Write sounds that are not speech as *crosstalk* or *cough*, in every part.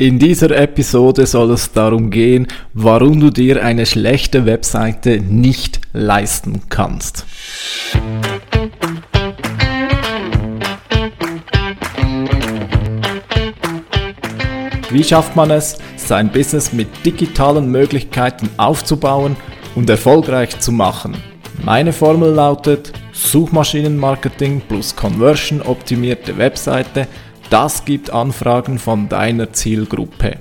In dieser Episode soll es darum gehen, warum du dir eine schlechte Webseite nicht leisten kannst. Wie schafft man es, sein Business mit digitalen Möglichkeiten aufzubauen und erfolgreich zu machen? Meine Formel lautet Suchmaschinenmarketing plus Conversion optimierte Webseite – das gibt Anfragen von deiner Zielgruppe.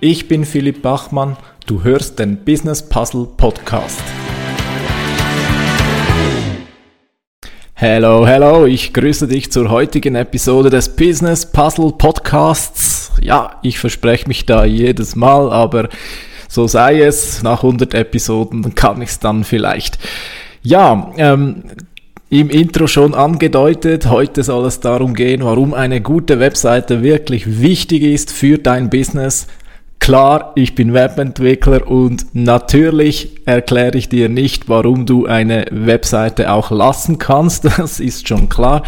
Ich bin Philipp Bachmann, du hörst den Business Puzzle Podcast. Hello, hello, ich grüße dich zur heutigen Episode des Business Puzzle Podcasts. Ja, ich verspreche mich da jedes Mal, aber so sei es, nach 100 Episoden kann ich es dann vielleicht. Ja, ähm, im Intro schon angedeutet. Heute soll es darum gehen, warum eine gute Webseite wirklich wichtig ist für dein Business. Klar, ich bin Webentwickler und natürlich erkläre ich dir nicht, warum du eine Webseite auch lassen kannst. *laughs* Das ist schon klar.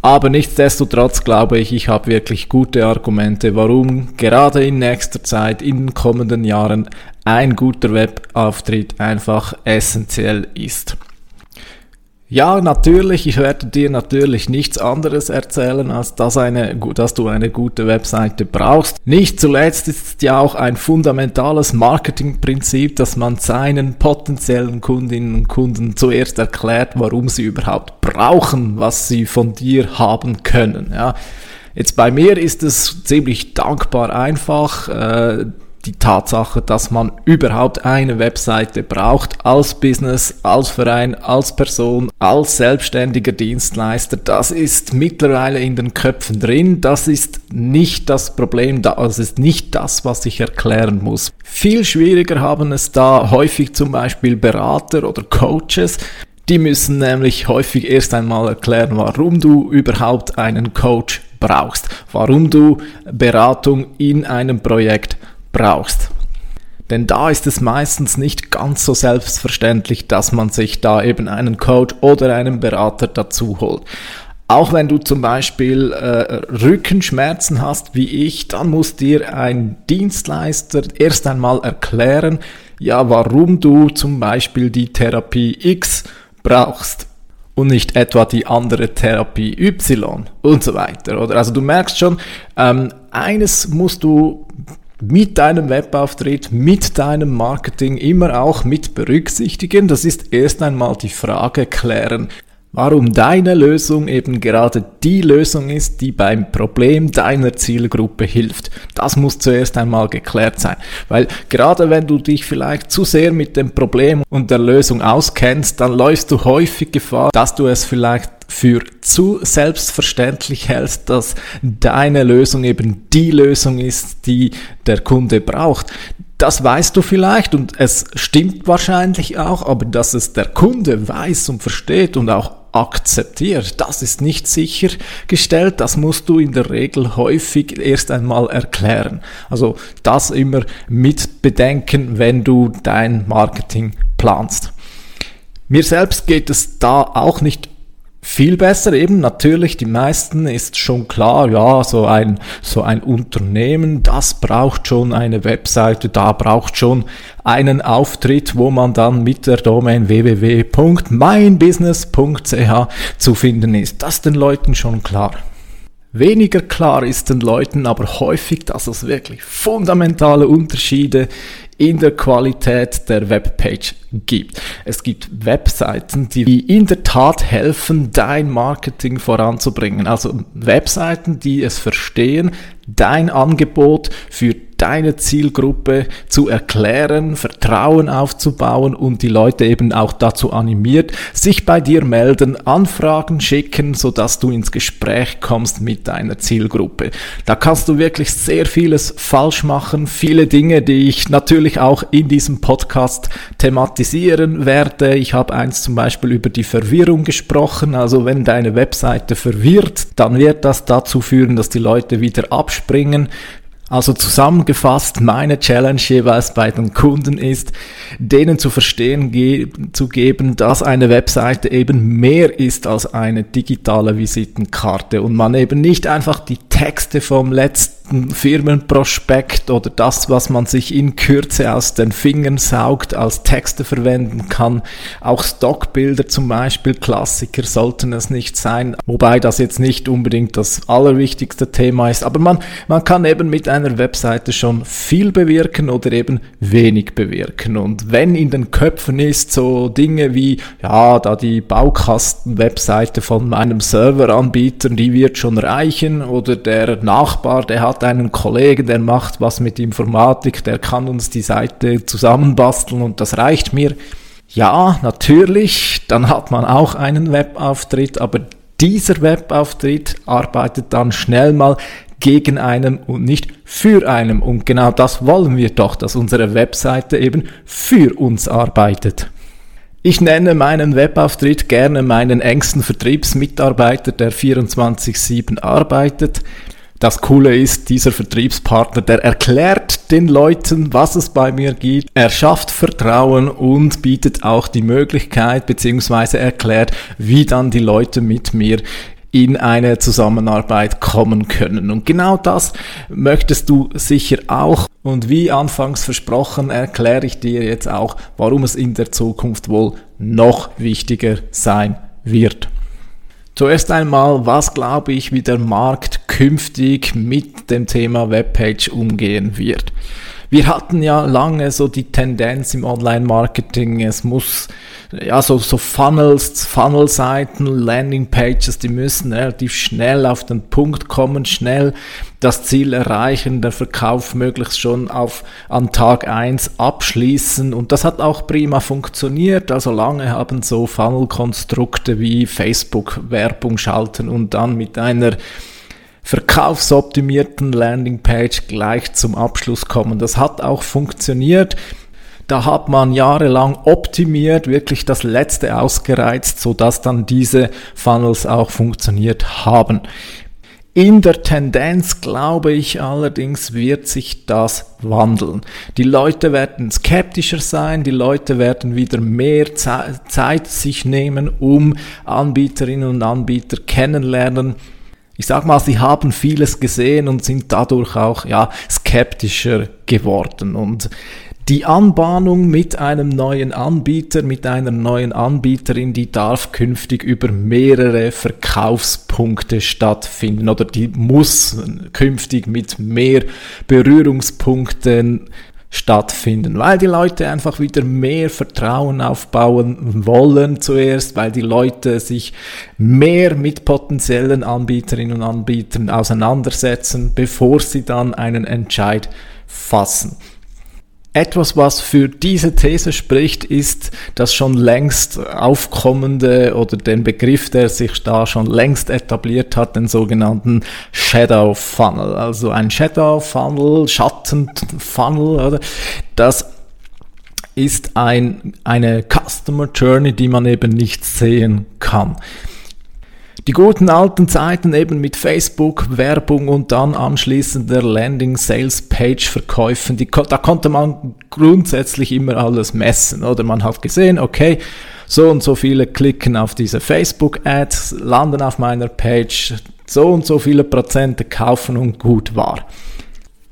Aber nichtsdestotrotz glaube ich, ich habe wirklich gute Argumente, warum gerade in nächster Zeit, in den kommenden Jahren ein guter Webauftritt einfach essentiell ist. Ja, natürlich, ich werde dir natürlich nichts anderes erzählen, als dass, eine, dass du eine gute Webseite brauchst. Nicht zuletzt ist es ja auch ein fundamentales Marketingprinzip, dass man seinen potenziellen Kundinnen und Kunden zuerst erklärt, warum sie überhaupt brauchen, was sie von dir haben können. Ja. Jetzt bei mir ist es ziemlich dankbar einfach. Äh, die Tatsache, dass man überhaupt eine Webseite braucht als Business, als Verein, als Person, als selbstständiger Dienstleister, das ist mittlerweile in den Köpfen drin. Das ist nicht das Problem, das ist nicht das, was ich erklären muss. Viel schwieriger haben es da häufig zum Beispiel Berater oder Coaches. Die müssen nämlich häufig erst einmal erklären, warum du überhaupt einen Coach brauchst, warum du Beratung in einem Projekt brauchst. Denn da ist es meistens nicht ganz so selbstverständlich, dass man sich da eben einen Coach oder einen Berater dazu holt. Auch wenn du zum Beispiel äh, Rückenschmerzen hast wie ich, dann muss dir ein Dienstleister erst einmal erklären, ja, warum du zum Beispiel die Therapie X brauchst und nicht etwa die andere Therapie Y und so weiter. Oder also du merkst schon, ähm, eines musst du mit deinem Webauftritt, mit deinem Marketing immer auch mit berücksichtigen. Das ist erst einmal die Frage klären, warum deine Lösung eben gerade die Lösung ist, die beim Problem deiner Zielgruppe hilft. Das muss zuerst einmal geklärt sein, weil gerade wenn du dich vielleicht zu sehr mit dem Problem und der Lösung auskennst, dann läufst du häufig Gefahr, dass du es vielleicht für zu selbstverständlich hältst, dass deine Lösung eben die Lösung ist, die der Kunde braucht. Das weißt du vielleicht und es stimmt wahrscheinlich auch, aber dass es der Kunde weiß und versteht und auch akzeptiert, das ist nicht sichergestellt. Das musst du in der Regel häufig erst einmal erklären. Also das immer mit bedenken, wenn du dein Marketing planst. Mir selbst geht es da auch nicht viel besser eben. Natürlich die meisten ist schon klar ja so ein so ein Unternehmen das braucht schon eine Webseite da braucht schon einen Auftritt wo man dann mit der Domain www.meinbusiness.ch zu finden ist. Das den Leuten schon klar. Weniger klar ist den Leuten aber häufig, dass es wirklich fundamentale Unterschiede in der Qualität der Webpage gibt. Es gibt Webseiten, die in der Tat helfen, dein Marketing voranzubringen. Also Webseiten, die es verstehen, dein Angebot für deine Zielgruppe zu erklären, Vertrauen aufzubauen und die Leute eben auch dazu animiert, sich bei dir melden, Anfragen schicken, sodass du ins Gespräch kommst mit deiner Zielgruppe. Da kannst du wirklich sehr vieles falsch machen, viele Dinge, die ich natürlich auch in diesem Podcast thematisieren werde. Ich habe eins zum Beispiel über die Verwirrung gesprochen. Also wenn deine Webseite verwirrt, dann wird das dazu führen, dass die Leute wieder abspringen. Also zusammengefasst, meine Challenge jeweils bei den Kunden ist, denen zu verstehen ge zu geben, dass eine Webseite eben mehr ist als eine digitale Visitenkarte und man eben nicht einfach die Texte vom letzten Firmenprospekt oder das, was man sich in Kürze aus den Fingern saugt, als Texte verwenden kann. Auch Stockbilder zum Beispiel, Klassiker sollten es nicht sein, wobei das jetzt nicht unbedingt das allerwichtigste Thema ist, aber man, man kann eben mit einer Webseite schon viel bewirken oder eben wenig bewirken. Und wenn in den Köpfen ist so Dinge wie, ja, da die Baukasten-Webseite von meinem Serveranbieter, die wird schon reichen oder der Nachbar, der hat einen Kollegen, der macht was mit Informatik, der kann uns die Seite zusammenbasteln und das reicht mir. Ja, natürlich, dann hat man auch einen Webauftritt, aber dieser Webauftritt arbeitet dann schnell mal gegen einen und nicht für einen. Und genau das wollen wir doch, dass unsere Webseite eben für uns arbeitet. Ich nenne meinen Webauftritt gerne meinen engsten Vertriebsmitarbeiter, der 24-7 arbeitet. Das Coole ist, dieser Vertriebspartner, der erklärt den Leuten, was es bei mir gibt. Er schafft Vertrauen und bietet auch die Möglichkeit beziehungsweise erklärt, wie dann die Leute mit mir in eine Zusammenarbeit kommen können. Und genau das möchtest du sicher auch. Und wie anfangs versprochen, erkläre ich dir jetzt auch, warum es in der Zukunft wohl noch wichtiger sein wird. Zuerst einmal, was glaube ich, wie der Markt künftig mit dem Thema Webpage umgehen wird. Wir hatten ja lange so die Tendenz im Online-Marketing, es muss ja so, so Funnels, Funnel-Seiten, Landing-Pages, die müssen relativ schnell auf den Punkt kommen, schnell das Ziel erreichen, der Verkauf möglichst schon auf, an Tag eins abschließen. Und das hat auch prima funktioniert. Also lange haben so Funnel-Konstrukte wie Facebook Werbung schalten und dann mit einer verkaufsoptimierten Landingpage gleich zum Abschluss kommen. Das hat auch funktioniert. Da hat man jahrelang optimiert, wirklich das Letzte ausgereizt, sodass dann diese Funnels auch funktioniert haben. In der Tendenz glaube ich allerdings wird sich das wandeln. Die Leute werden skeptischer sein, die Leute werden wieder mehr Zeit sich nehmen, um Anbieterinnen und Anbieter kennenlernen ich sag mal, sie haben vieles gesehen und sind dadurch auch ja skeptischer geworden. Und die Anbahnung mit einem neuen Anbieter, mit einer neuen Anbieterin, die darf künftig über mehrere Verkaufspunkte stattfinden oder die muss künftig mit mehr Berührungspunkten stattfinden, weil die Leute einfach wieder mehr Vertrauen aufbauen wollen zuerst, weil die Leute sich mehr mit potenziellen Anbieterinnen und Anbietern auseinandersetzen, bevor sie dann einen Entscheid fassen. Etwas, was für diese These spricht, ist das schon längst aufkommende oder den Begriff, der sich da schon längst etabliert hat, den sogenannten Shadow Funnel. Also ein Shadow Funnel, Schattenfunnel, oder? Das ist ein, eine Customer Journey, die man eben nicht sehen kann. Die guten alten Zeiten eben mit Facebook, Werbung und dann anschließend der Landing Sales Page Verkäufen, die, da konnte man grundsätzlich immer alles messen, oder? Man hat gesehen, okay, so und so viele klicken auf diese Facebook Ads, landen auf meiner Page, so und so viele Prozente kaufen und gut war.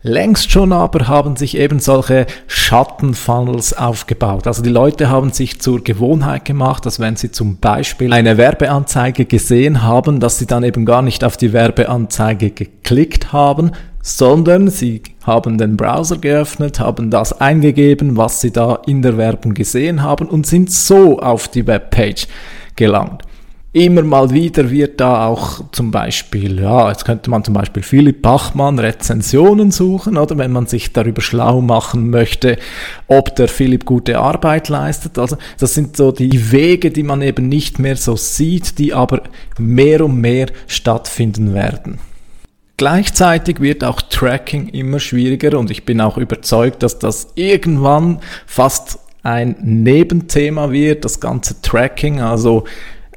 Längst schon aber haben sich eben solche Schattenfunnels aufgebaut. Also die Leute haben sich zur Gewohnheit gemacht, dass wenn sie zum Beispiel eine Werbeanzeige gesehen haben, dass sie dann eben gar nicht auf die Werbeanzeige geklickt haben, sondern sie haben den Browser geöffnet, haben das eingegeben, was sie da in der Werbung gesehen haben und sind so auf die Webpage gelangt. Immer mal wieder wird da auch zum Beispiel, ja, jetzt könnte man zum Beispiel Philipp Bachmann Rezensionen suchen, oder wenn man sich darüber schlau machen möchte, ob der Philipp gute Arbeit leistet. Also das sind so die Wege, die man eben nicht mehr so sieht, die aber mehr und mehr stattfinden werden. Gleichzeitig wird auch Tracking immer schwieriger und ich bin auch überzeugt, dass das irgendwann fast ein Nebenthema wird, das ganze Tracking, also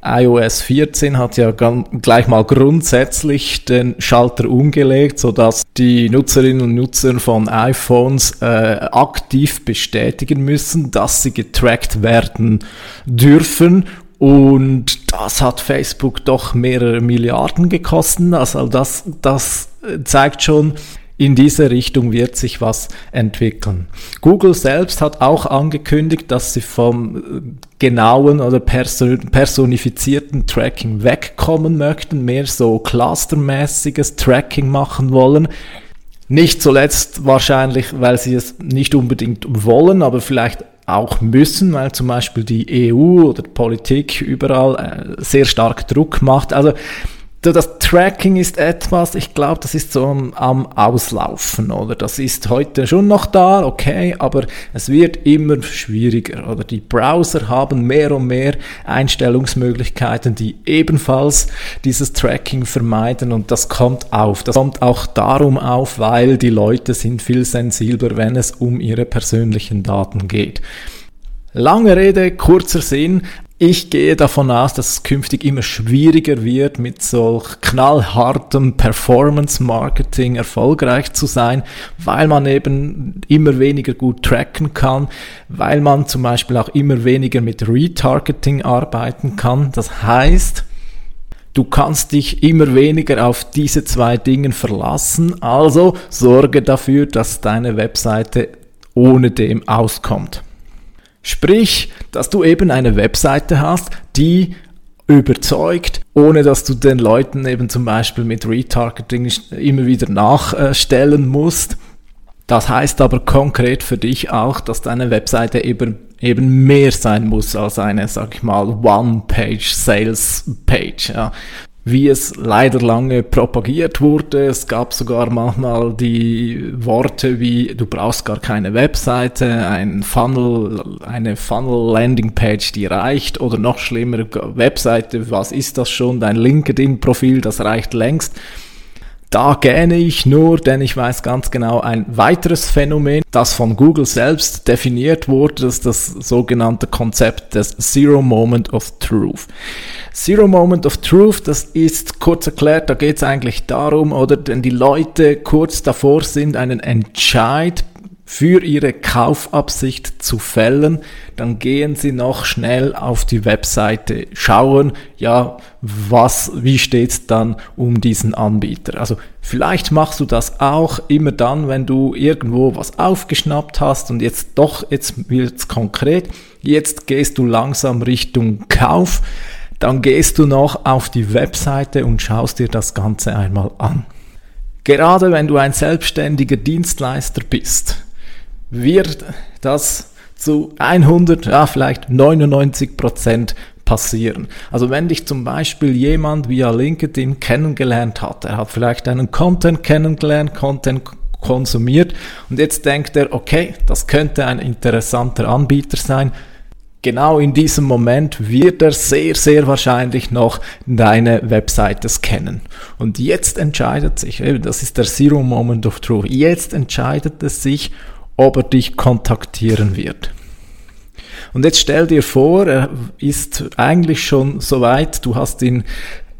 iOS 14 hat ja gleich mal grundsätzlich den Schalter umgelegt, sodass die Nutzerinnen und Nutzer von iPhones äh, aktiv bestätigen müssen, dass sie getrackt werden dürfen und das hat Facebook doch mehrere Milliarden gekostet. Also das, das zeigt schon, in diese Richtung wird sich was entwickeln. Google selbst hat auch angekündigt, dass sie vom äh, genauen oder personifizierten Tracking wegkommen möchten, mehr so clustermäßiges Tracking machen wollen. Nicht zuletzt wahrscheinlich, weil sie es nicht unbedingt wollen, aber vielleicht auch müssen, weil zum Beispiel die EU oder Politik überall äh, sehr stark Druck macht. Also das Tracking ist etwas, ich glaube, das ist so am Auslaufen, oder? Das ist heute schon noch da, okay, aber es wird immer schwieriger, oder? Die Browser haben mehr und mehr Einstellungsmöglichkeiten, die ebenfalls dieses Tracking vermeiden und das kommt auf. Das kommt auch darum auf, weil die Leute sind viel sensibler, wenn es um ihre persönlichen Daten geht. Lange Rede, kurzer Sinn. Ich gehe davon aus, dass es künftig immer schwieriger wird, mit solch knallhartem Performance-Marketing erfolgreich zu sein, weil man eben immer weniger gut tracken kann, weil man zum Beispiel auch immer weniger mit Retargeting arbeiten kann. Das heißt, Du kannst dich immer weniger auf diese zwei Dinge verlassen, also sorge dafür, dass deine Webseite ohne dem auskommt. Sprich, dass du eben eine Webseite hast, die überzeugt, ohne dass du den Leuten eben zum Beispiel mit Retargeting immer wieder nachstellen musst. Das heißt aber konkret für dich auch, dass deine Webseite eben, eben mehr sein muss als eine, sag ich mal, One-Page-Sales-Page. Ja wie es leider lange propagiert wurde. Es gab sogar manchmal die Worte wie du brauchst gar keine Webseite, ein Funnel, eine Funnel Landing Page, die reicht oder noch schlimmer Webseite, was ist das schon, dein LinkedIn Profil, das reicht längst. Da gähne ich nur, denn ich weiß ganz genau ein weiteres Phänomen, das von Google selbst definiert wurde, das ist das sogenannte Konzept des Zero Moment of Truth. Zero Moment of Truth, das ist kurz erklärt, da geht es eigentlich darum, oder wenn die Leute kurz davor sind, einen Entscheid für ihre Kaufabsicht zu fällen, dann gehen Sie noch schnell auf die Webseite schauen, ja, was, wie steht's dann um diesen Anbieter. Also vielleicht machst du das auch immer dann, wenn du irgendwo was aufgeschnappt hast und jetzt doch, jetzt wird's konkret, jetzt gehst du langsam Richtung Kauf, dann gehst du noch auf die Webseite und schaust dir das Ganze einmal an. Gerade wenn du ein selbstständiger Dienstleister bist, wird das zu 100, ja vielleicht 99 Prozent passieren. Also wenn dich zum Beispiel jemand via LinkedIn kennengelernt hat, er hat vielleicht einen Content kennengelernt, Content konsumiert und jetzt denkt er, okay, das könnte ein interessanter Anbieter sein. Genau in diesem Moment wird er sehr, sehr wahrscheinlich noch deine Webseite scannen. Und jetzt entscheidet sich, das ist der Zero Moment of Truth, jetzt entscheidet es sich, ob er dich kontaktieren wird. Und jetzt stell dir vor, er ist eigentlich schon so weit, du hast ihn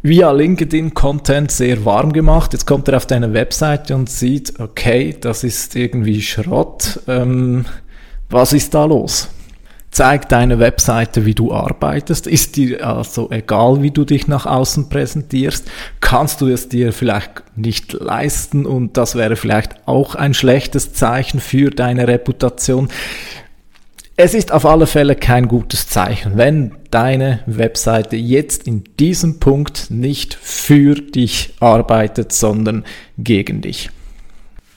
via LinkedIn-Content sehr warm gemacht. Jetzt kommt er auf deine Webseite und sieht, okay, das ist irgendwie Schrott. Ähm, was ist da los? Zeig deine Webseite, wie du arbeitest. Ist dir also egal, wie du dich nach außen präsentierst? Kannst du es dir vielleicht nicht leisten und das wäre vielleicht auch ein schlechtes Zeichen für deine Reputation? Es ist auf alle Fälle kein gutes Zeichen, wenn deine Webseite jetzt in diesem Punkt nicht für dich arbeitet, sondern gegen dich.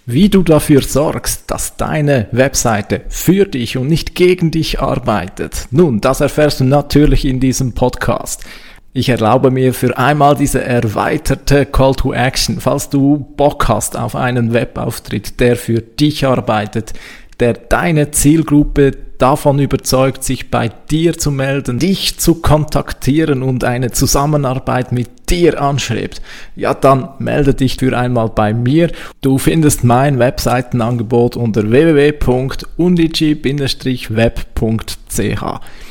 Wie du dafür sorgst, dass deine Webseite für dich und nicht gegen dich arbeitet, nun, das erfährst du natürlich in diesem Podcast. Ich erlaube mir für einmal diese erweiterte Call to Action. Falls du Bock hast auf einen Webauftritt, der für dich arbeitet, der deine Zielgruppe davon überzeugt, sich bei dir zu melden, dich zu kontaktieren und eine Zusammenarbeit mit dir anschreibt, ja dann melde dich für einmal bei mir. Du findest mein Webseitenangebot unter www.undigi-web.ch.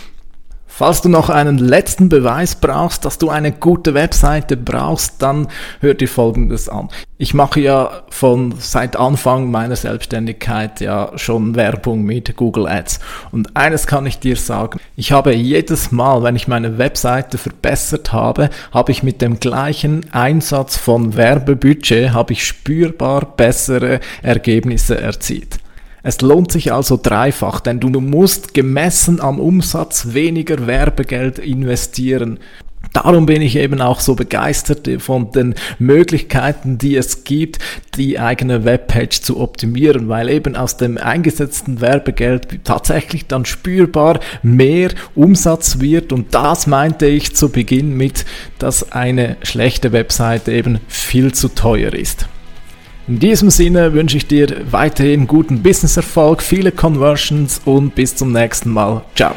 Falls du noch einen letzten Beweis brauchst, dass du eine gute Webseite brauchst, dann hör dir Folgendes an. Ich mache ja von seit Anfang meiner Selbstständigkeit ja schon Werbung mit Google Ads. Und eines kann ich dir sagen. Ich habe jedes Mal, wenn ich meine Webseite verbessert habe, habe ich mit dem gleichen Einsatz von Werbebudget, habe ich spürbar bessere Ergebnisse erzielt. Es lohnt sich also dreifach, denn du musst gemessen am Umsatz weniger Werbegeld investieren. Darum bin ich eben auch so begeistert von den Möglichkeiten, die es gibt, die eigene Webpage zu optimieren, weil eben aus dem eingesetzten Werbegeld tatsächlich dann spürbar mehr Umsatz wird und das meinte ich zu Beginn mit, dass eine schlechte Webseite eben viel zu teuer ist. In diesem Sinne wünsche ich dir weiterhin guten Businesserfolg, viele Conversions und bis zum nächsten Mal. Ciao.